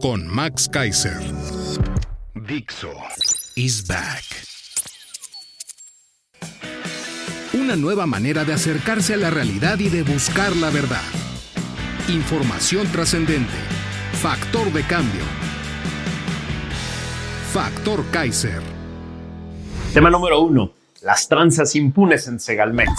con Max Kaiser. Dixo is back. Una nueva manera de acercarse a la realidad y de buscar la verdad. Información trascendente. Factor de cambio. Factor Kaiser. Tema número uno, las tranzas impunes en Segalmex.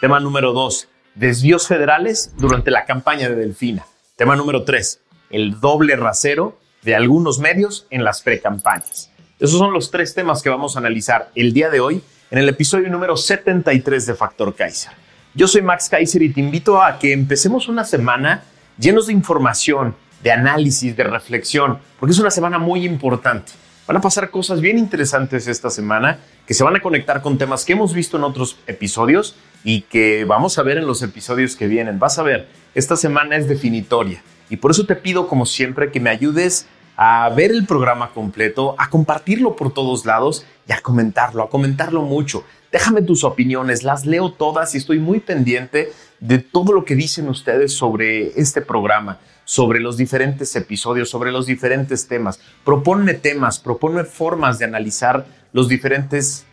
Tema número dos, desvíos federales durante la campaña de Delfina. Tema número tres, el doble rasero de algunos medios en las precampañas. Esos son los tres temas que vamos a analizar el día de hoy en el episodio número 73 de Factor Kaiser. Yo soy Max Kaiser y te invito a que empecemos una semana llenos de información, de análisis, de reflexión, porque es una semana muy importante. Van a pasar cosas bien interesantes esta semana que se van a conectar con temas que hemos visto en otros episodios y que vamos a ver en los episodios que vienen. Vas a ver, esta semana es definitoria. Y por eso te pido, como siempre, que me ayudes a ver el programa completo, a compartirlo por todos lados y a comentarlo, a comentarlo mucho. Déjame tus opiniones, las leo todas y estoy muy pendiente de todo lo que dicen ustedes sobre este programa, sobre los diferentes episodios, sobre los diferentes temas. Proponme temas, proponme formas de analizar los diferentes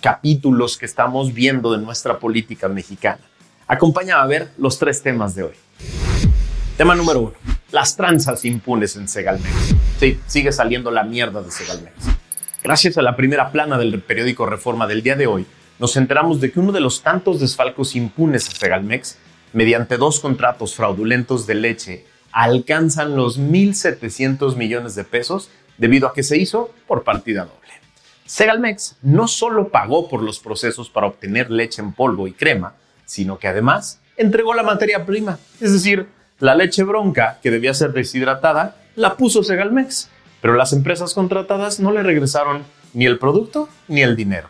capítulos que estamos viendo de nuestra política mexicana. Acompáñame a ver los tres temas de hoy. Tema número uno. Las tranzas impunes en Segalmex. Sí, sigue saliendo la mierda de Segalmex. Gracias a la primera plana del periódico Reforma del día de hoy, nos enteramos de que uno de los tantos desfalcos impunes a Segalmex, mediante dos contratos fraudulentos de leche, alcanzan los 1.700 millones de pesos debido a que se hizo por partida doble. Segalmex no solo pagó por los procesos para obtener leche en polvo y crema, sino que además entregó la materia prima, es decir, la leche bronca, que debía ser deshidratada, la puso Segalmex, pero las empresas contratadas no le regresaron ni el producto ni el dinero.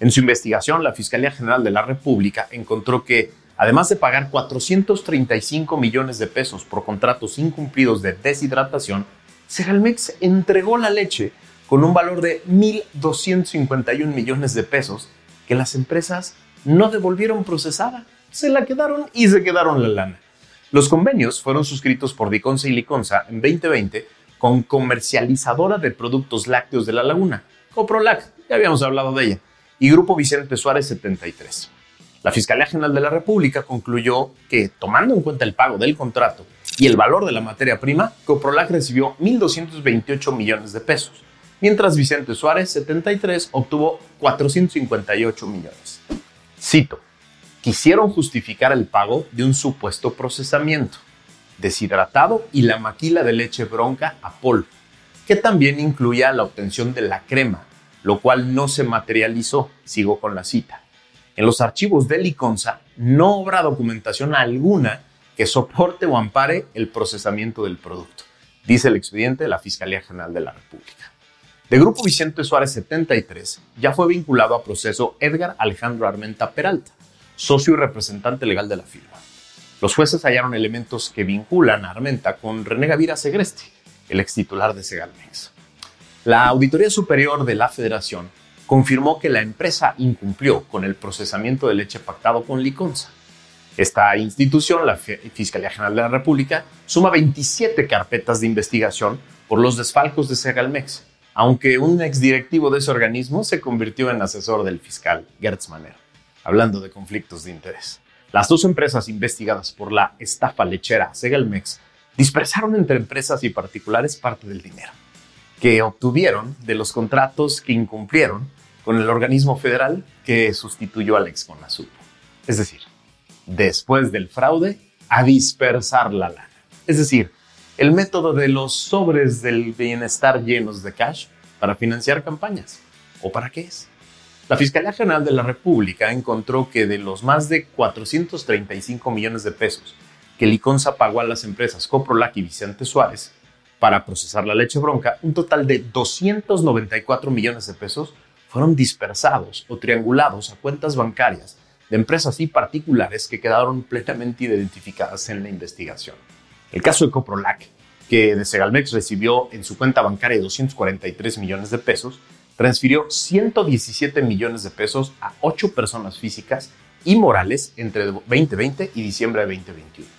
En su investigación, la Fiscalía General de la República encontró que, además de pagar 435 millones de pesos por contratos incumplidos de deshidratación, Segalmex entregó la leche con un valor de 1.251 millones de pesos que las empresas no devolvieron procesada. Se la quedaron y se quedaron la lana. Los convenios fueron suscritos por Diconsa y Liconsa en 2020 con comercializadora de productos lácteos de la laguna, Coprolac, ya habíamos hablado de ella, y Grupo Vicente Suárez 73. La Fiscalía General de la República concluyó que, tomando en cuenta el pago del contrato y el valor de la materia prima, Coprolac recibió 1.228 millones de pesos, mientras Vicente Suárez 73 obtuvo 458 millones. Cito, quisieron justificar el pago de un supuesto procesamiento, deshidratado y la maquila de leche bronca a polvo, que también incluía la obtención de la crema, lo cual no se materializó. Sigo con la cita. En los archivos de Liconza no habrá documentación alguna que soporte o ampare el procesamiento del producto, dice el expediente de la Fiscalía General de la República. De Grupo Vicente Suárez 73 ya fue vinculado a proceso Edgar Alejandro Armenta Peralta, socio y representante legal de la firma. Los jueces hallaron elementos que vinculan a Armenta con René Gavira Segreste, el ex titular de Segalmex. La Auditoría Superior de la Federación confirmó que la empresa incumplió con el procesamiento de leche pactado con Liconza. Esta institución, la Fiscalía General de la República, suma 27 carpetas de investigación por los desfalcos de Segalmex, aunque un exdirectivo de ese organismo se convirtió en asesor del fiscal Gertz Manero hablando de conflictos de interés. Las dos empresas investigadas por la estafa lechera Segalmex dispersaron entre empresas y particulares parte del dinero que obtuvieron de los contratos que incumplieron con el organismo federal que sustituyó al ex Conasupo. Es decir, después del fraude, a dispersar la lana. Es decir, el método de los sobres del bienestar llenos de cash para financiar campañas. ¿O para qué es? La Fiscalía General de la República encontró que de los más de 435 millones de pesos que Liconza pagó a las empresas Coprolac y Vicente Suárez para procesar la leche bronca, un total de 294 millones de pesos fueron dispersados o triangulados a cuentas bancarias de empresas y particulares que quedaron plenamente identificadas en la investigación. El caso de Coprolac, que de Segalmex recibió en su cuenta bancaria 243 millones de pesos, transfirió 117 millones de pesos a ocho personas físicas y morales entre 2020 y diciembre de 2021.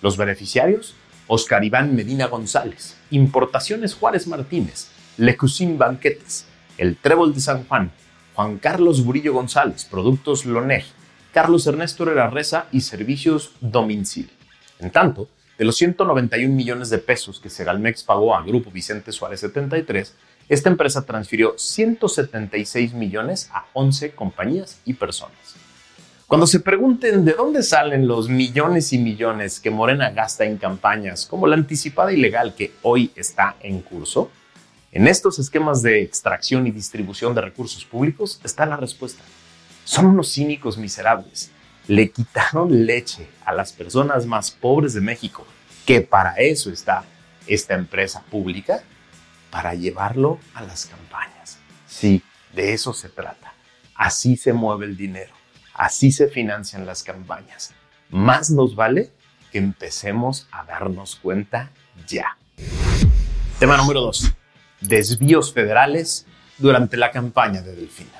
Los beneficiarios, Oscar Iván Medina González, Importaciones Juárez Martínez, Lecusin Banquetes, El Trébol de San Juan, Juan Carlos Burillo González, Productos Loneg, Carlos Ernesto Herrera Reza y Servicios Domicil. En tanto, de los 191 millones de pesos que Segalmex pagó a Grupo Vicente Suárez 73, esta empresa transfirió 176 millones a 11 compañías y personas. Cuando se pregunten de dónde salen los millones y millones que Morena gasta en campañas como la anticipada ilegal que hoy está en curso, en estos esquemas de extracción y distribución de recursos públicos está la respuesta. Son unos cínicos miserables. Le quitaron leche a las personas más pobres de México, que para eso está esta empresa pública, para llevarlo a las campañas. Sí, de eso se trata. Así se mueve el dinero. Así se financian las campañas. Más nos vale que empecemos a darnos cuenta ya. Tema número 2. Desvíos federales durante la campaña de Delfina.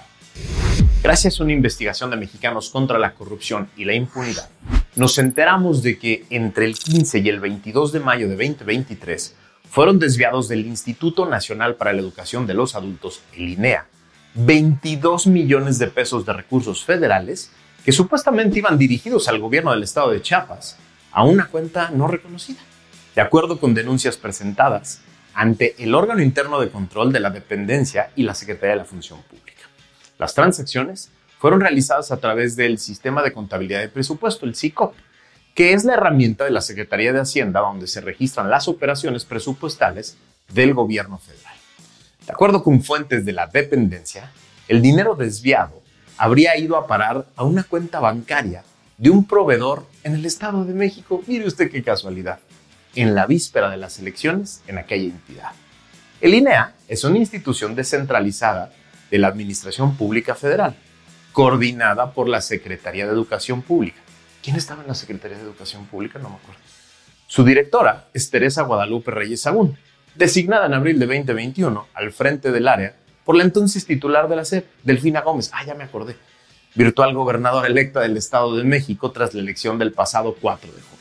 Gracias a una investigación de mexicanos contra la corrupción y la impunidad, nos enteramos de que entre el 15 y el 22 de mayo de 2023 fueron desviados del Instituto Nacional para la Educación de los Adultos, el INEA, 22 millones de pesos de recursos federales que supuestamente iban dirigidos al gobierno del estado de Chiapas a una cuenta no reconocida. De acuerdo con denuncias presentadas ante el órgano interno de control de la dependencia y la Secretaría de la Función Pública. Las transacciones fueron realizadas a través del Sistema de Contabilidad de Presupuesto, el SICOP, que es la herramienta de la Secretaría de Hacienda donde se registran las operaciones presupuestales del gobierno federal. De acuerdo con fuentes de la dependencia, el dinero desviado habría ido a parar a una cuenta bancaria de un proveedor en el Estado de México. Mire usted qué casualidad. En la víspera de las elecciones en aquella entidad. El INEA es una institución descentralizada de la Administración Pública Federal, coordinada por la Secretaría de Educación Pública. ¿Quién estaba en la Secretaría de Educación Pública? No me acuerdo. Su directora es Teresa Guadalupe Reyes Sagún, designada en abril de 2021 al frente del área por la entonces titular de la SEP, Delfina Gómez. Ah, ya me acordé. Virtual gobernadora electa del Estado de México tras la elección del pasado 4 de junio.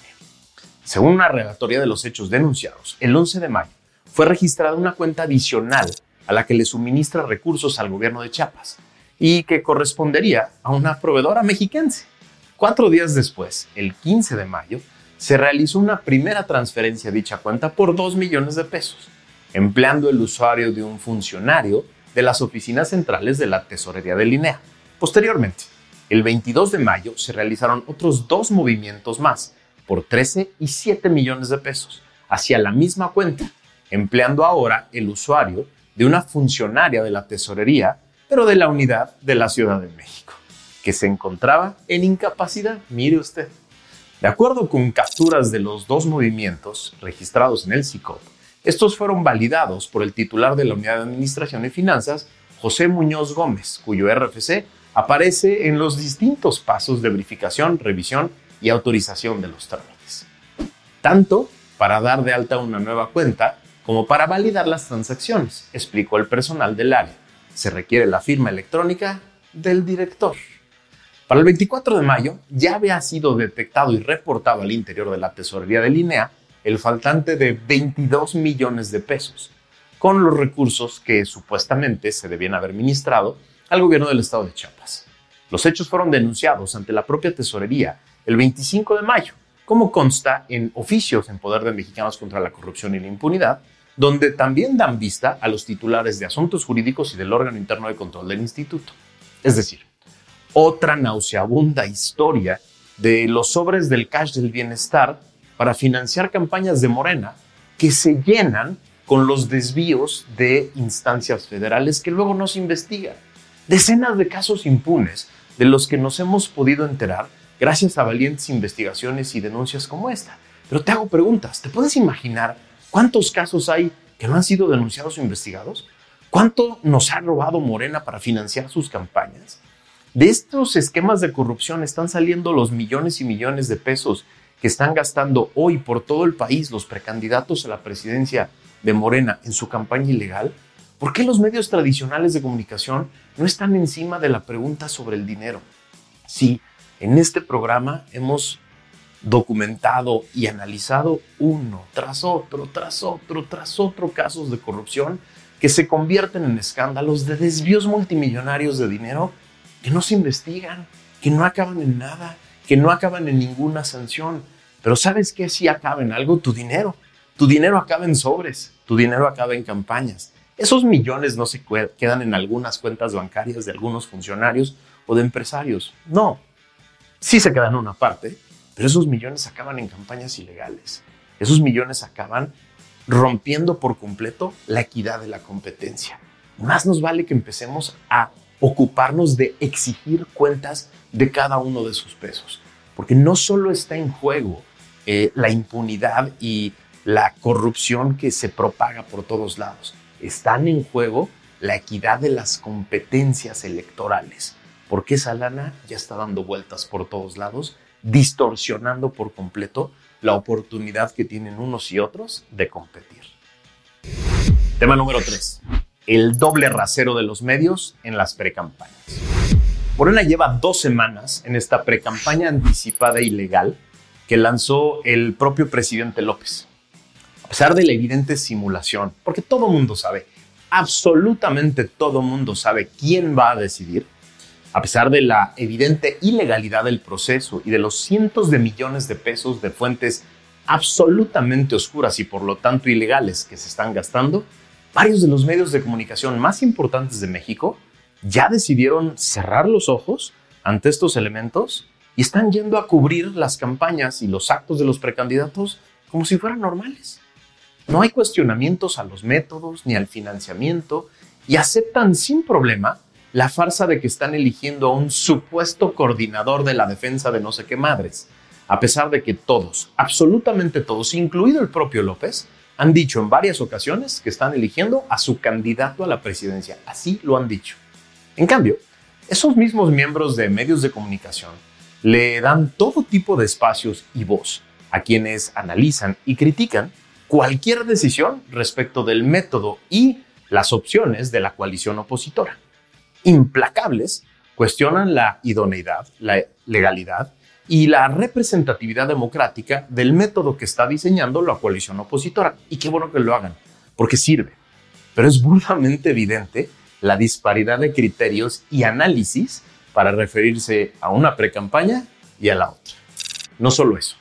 Según una relatoría de los hechos denunciados, el 11 de mayo fue registrada una cuenta adicional a la que le suministra recursos al gobierno de Chiapas y que correspondería a una proveedora mexiquense. Cuatro días después, el 15 de mayo, se realizó una primera transferencia a dicha cuenta por 2 millones de pesos, empleando el usuario de un funcionario de las oficinas centrales de la tesorería de Linea. Posteriormente, el 22 de mayo se realizaron otros dos movimientos más por 13 y 7 millones de pesos hacia la misma cuenta, empleando ahora el usuario de una funcionaria de la tesorería, pero de la unidad de la Ciudad de México, que se encontraba en incapacidad, mire usted. De acuerdo con capturas de los dos movimientos registrados en el SICOP, estos fueron validados por el titular de la Unidad de Administración y Finanzas, José Muñoz Gómez, cuyo RFC aparece en los distintos pasos de verificación, revisión y autorización de los trámites. Tanto para dar de alta una nueva cuenta como para validar las transacciones, explicó el personal del área. Se requiere la firma electrónica del director. Para el 24 de mayo ya había sido detectado y reportado al interior de la tesorería de Linea el faltante de 22 millones de pesos, con los recursos que supuestamente se debían haber ministrado al gobierno del estado de Chiapas. Los hechos fueron denunciados ante la propia tesorería el 25 de mayo, como consta en oficios en poder de mexicanos contra la corrupción y la impunidad, donde también dan vista a los titulares de asuntos jurídicos y del órgano interno de control del instituto. Es decir, otra nauseabunda historia de los sobres del cash del bienestar para financiar campañas de Morena que se llenan con los desvíos de instancias federales que luego no se investigan. Decenas de casos impunes de los que nos hemos podido enterar gracias a valientes investigaciones y denuncias como esta. Pero te hago preguntas, ¿te puedes imaginar cuántos casos hay que no han sido denunciados o investigados? ¿Cuánto nos ha robado Morena para financiar sus campañas? De estos esquemas de corrupción están saliendo los millones y millones de pesos que están gastando hoy por todo el país los precandidatos a la presidencia de Morena en su campaña ilegal. ¿Por qué los medios tradicionales de comunicación no están encima de la pregunta sobre el dinero? Sí, en este programa hemos documentado y analizado uno tras otro, tras otro, tras otro casos de corrupción que se convierten en escándalos de desvíos multimillonarios de dinero que no se investigan, que no acaban en nada, que no acaban en ninguna sanción. Pero ¿sabes qué? Si acaba en algo, tu dinero. Tu dinero acaba en sobres, tu dinero acaba en campañas. Esos millones no se quedan en algunas cuentas bancarias de algunos funcionarios o de empresarios. No, sí se quedan una parte, pero esos millones acaban en campañas ilegales. Esos millones acaban rompiendo por completo la equidad de la competencia. Más nos vale que empecemos a ocuparnos de exigir cuentas de cada uno de sus pesos, porque no solo está en juego eh, la impunidad y la corrupción que se propaga por todos lados, están en juego la equidad de las competencias electorales, porque esa lana ya está dando vueltas por todos lados, distorsionando por completo la oportunidad que tienen unos y otros de competir. Tema número 3. El doble rasero de los medios en las precampañas. Morena lleva dos semanas en esta precampaña anticipada y legal que lanzó el propio presidente López. A pesar de la evidente simulación, porque todo mundo sabe, absolutamente todo mundo sabe quién va a decidir, a pesar de la evidente ilegalidad del proceso y de los cientos de millones de pesos de fuentes absolutamente oscuras y por lo tanto ilegales que se están gastando, varios de los medios de comunicación más importantes de México ya decidieron cerrar los ojos ante estos elementos y están yendo a cubrir las campañas y los actos de los precandidatos como si fueran normales. No hay cuestionamientos a los métodos ni al financiamiento y aceptan sin problema la farsa de que están eligiendo a un supuesto coordinador de la defensa de no sé qué madres, a pesar de que todos, absolutamente todos, incluido el propio López, han dicho en varias ocasiones que están eligiendo a su candidato a la presidencia. Así lo han dicho. En cambio, esos mismos miembros de medios de comunicación le dan todo tipo de espacios y voz a quienes analizan y critican cualquier decisión respecto del método y las opciones de la coalición opositora implacables cuestionan la idoneidad, la legalidad y la representatividad democrática del método que está diseñando la coalición opositora. Y qué bueno que lo hagan, porque sirve. Pero es burdamente evidente la disparidad de criterios y análisis para referirse a una precampaña y a la otra. No solo eso.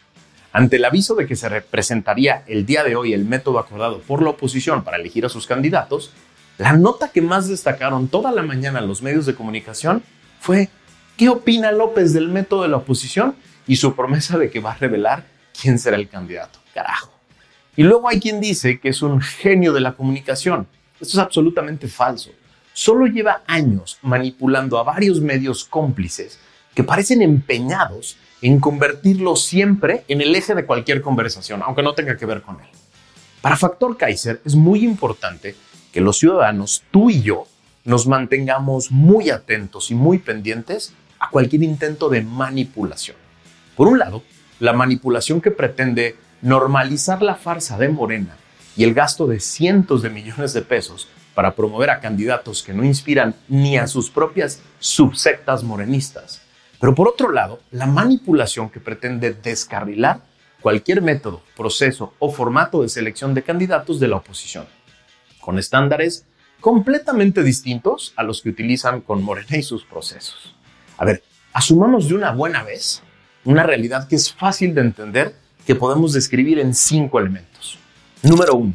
Ante el aviso de que se representaría el día de hoy el método acordado por la oposición para elegir a sus candidatos, la nota que más destacaron toda la mañana los medios de comunicación fue ¿qué opina López del método de la oposición? Y su promesa de que va a revelar quién será el candidato. Carajo. Y luego hay quien dice que es un genio de la comunicación. Esto es absolutamente falso. Solo lleva años manipulando a varios medios cómplices que parecen empeñados en convertirlo siempre en el eje de cualquier conversación, aunque no tenga que ver con él. Para Factor Kaiser es muy importante que los ciudadanos, tú y yo, nos mantengamos muy atentos y muy pendientes a cualquier intento de manipulación. Por un lado, la manipulación que pretende normalizar la farsa de Morena y el gasto de cientos de millones de pesos para promover a candidatos que no inspiran ni a sus propias subsectas morenistas. Pero por otro lado, la manipulación que pretende descarrilar cualquier método, proceso o formato de selección de candidatos de la oposición con estándares completamente distintos a los que utilizan con Morena y sus procesos. A ver, asumamos de una buena vez una realidad que es fácil de entender que podemos describir en cinco elementos. Número uno,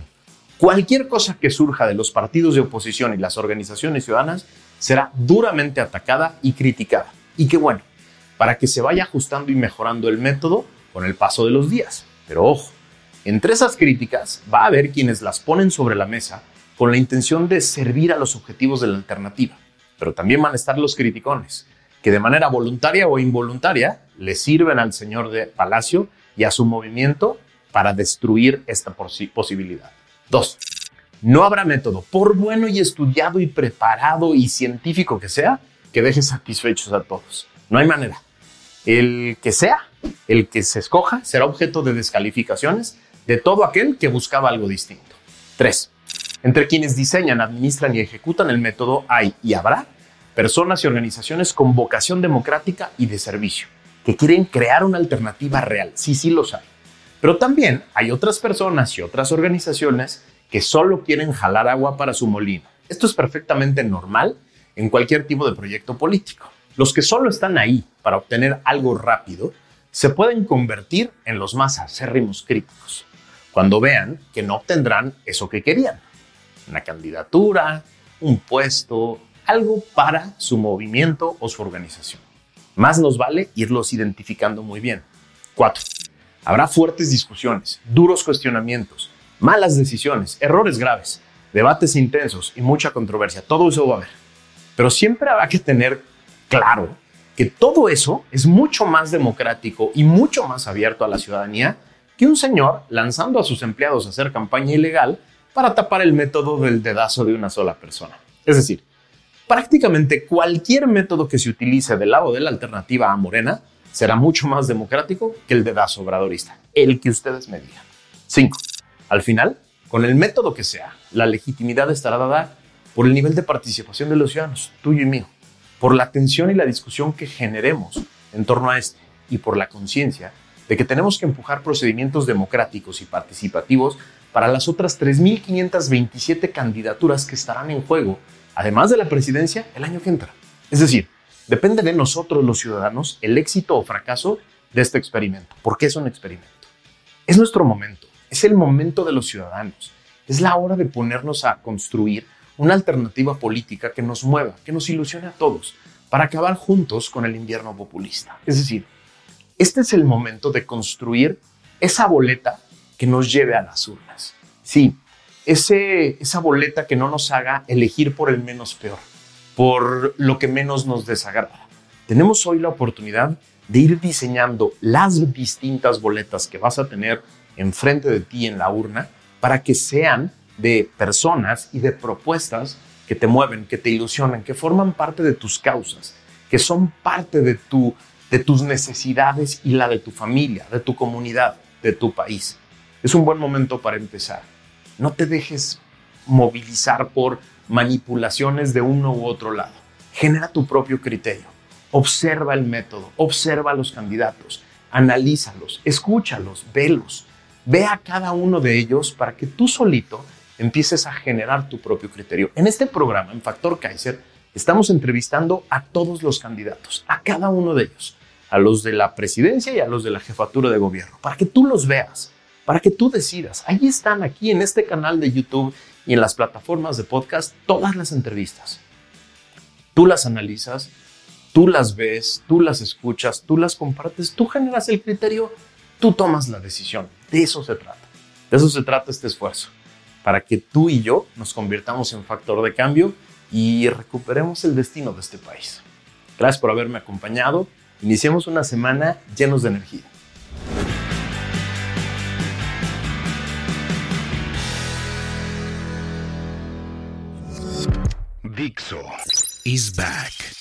cualquier cosa que surja de los partidos de oposición y las organizaciones ciudadanas será duramente atacada y criticada. Y qué bueno, para que se vaya ajustando y mejorando el método con el paso de los días. Pero ojo, entre esas críticas va a haber quienes las ponen sobre la mesa con la intención de servir a los objetivos de la alternativa. pero también van a estar los criticones, que de manera voluntaria o involuntaria le sirven al señor de Palacio y a su movimiento para destruir esta posibilidad. Dos, no habrá método, por bueno y estudiado y preparado y científico que sea, que deje satisfechos a todos. No hay manera. El que sea, el que se escoja, será objeto de descalificaciones de todo aquel que buscaba algo distinto. Tres, entre quienes diseñan, administran y ejecutan el método hay y habrá personas y organizaciones con vocación democrática y de servicio, que quieren crear una alternativa real. Sí, sí los hay. Pero también hay otras personas y otras organizaciones que solo quieren jalar agua para su molino. Esto es perfectamente normal en cualquier tipo de proyecto político. Los que solo están ahí para obtener algo rápido se pueden convertir en los más acérrimos críticos cuando vean que no obtendrán eso que querían. Una candidatura, un puesto, algo para su movimiento o su organización. Más nos vale irlos identificando muy bien. 4. Habrá fuertes discusiones, duros cuestionamientos, malas decisiones, errores graves, debates intensos y mucha controversia. Todo eso va a haber. Pero siempre habrá que tener claro que todo eso es mucho más democrático y mucho más abierto a la ciudadanía que un señor lanzando a sus empleados a hacer campaña ilegal para tapar el método del dedazo de una sola persona. Es decir, prácticamente cualquier método que se utilice del lado de la alternativa a Morena será mucho más democrático que el dedazo obradorista, el que ustedes me digan. 5. Al final, con el método que sea, la legitimidad estará dada por el nivel de participación de los ciudadanos, tuyo y mío, por la atención y la discusión que generemos en torno a este y por la conciencia de que tenemos que empujar procedimientos democráticos y participativos para las otras 3.527 candidaturas que estarán en juego, además de la presidencia, el año que entra. Es decir, depende de nosotros los ciudadanos el éxito o fracaso de este experimento. ¿Por qué es un experimento? Es nuestro momento, es el momento de los ciudadanos. Es la hora de ponernos a construir una alternativa política que nos mueva, que nos ilusione a todos, para acabar juntos con el invierno populista. Es decir, este es el momento de construir esa boleta que nos lleve a las urnas. Sí, ese, esa boleta que no nos haga elegir por el menos peor, por lo que menos nos desagrada. Tenemos hoy la oportunidad de ir diseñando las distintas boletas que vas a tener enfrente de ti en la urna para que sean de personas y de propuestas que te mueven, que te ilusionan, que forman parte de tus causas, que son parte de, tu, de tus necesidades y la de tu familia, de tu comunidad, de tu país. Es un buen momento para empezar. No te dejes movilizar por manipulaciones de uno u otro lado. Genera tu propio criterio. Observa el método, observa a los candidatos, analízalos, escúchalos, velos. Ve a cada uno de ellos para que tú solito empieces a generar tu propio criterio. En este programa, en Factor Kaiser, estamos entrevistando a todos los candidatos, a cada uno de ellos, a los de la presidencia y a los de la jefatura de gobierno, para que tú los veas, para que tú decidas. Ahí están, aquí en este canal de YouTube y en las plataformas de podcast, todas las entrevistas. Tú las analizas, tú las ves, tú las escuchas, tú las compartes, tú generas el criterio, tú tomas la decisión. De eso se trata. De eso se trata este esfuerzo para que tú y yo nos convirtamos en factor de cambio y recuperemos el destino de este país. Gracias por haberme acompañado. Iniciemos una semana llenos de energía. Dixo is back.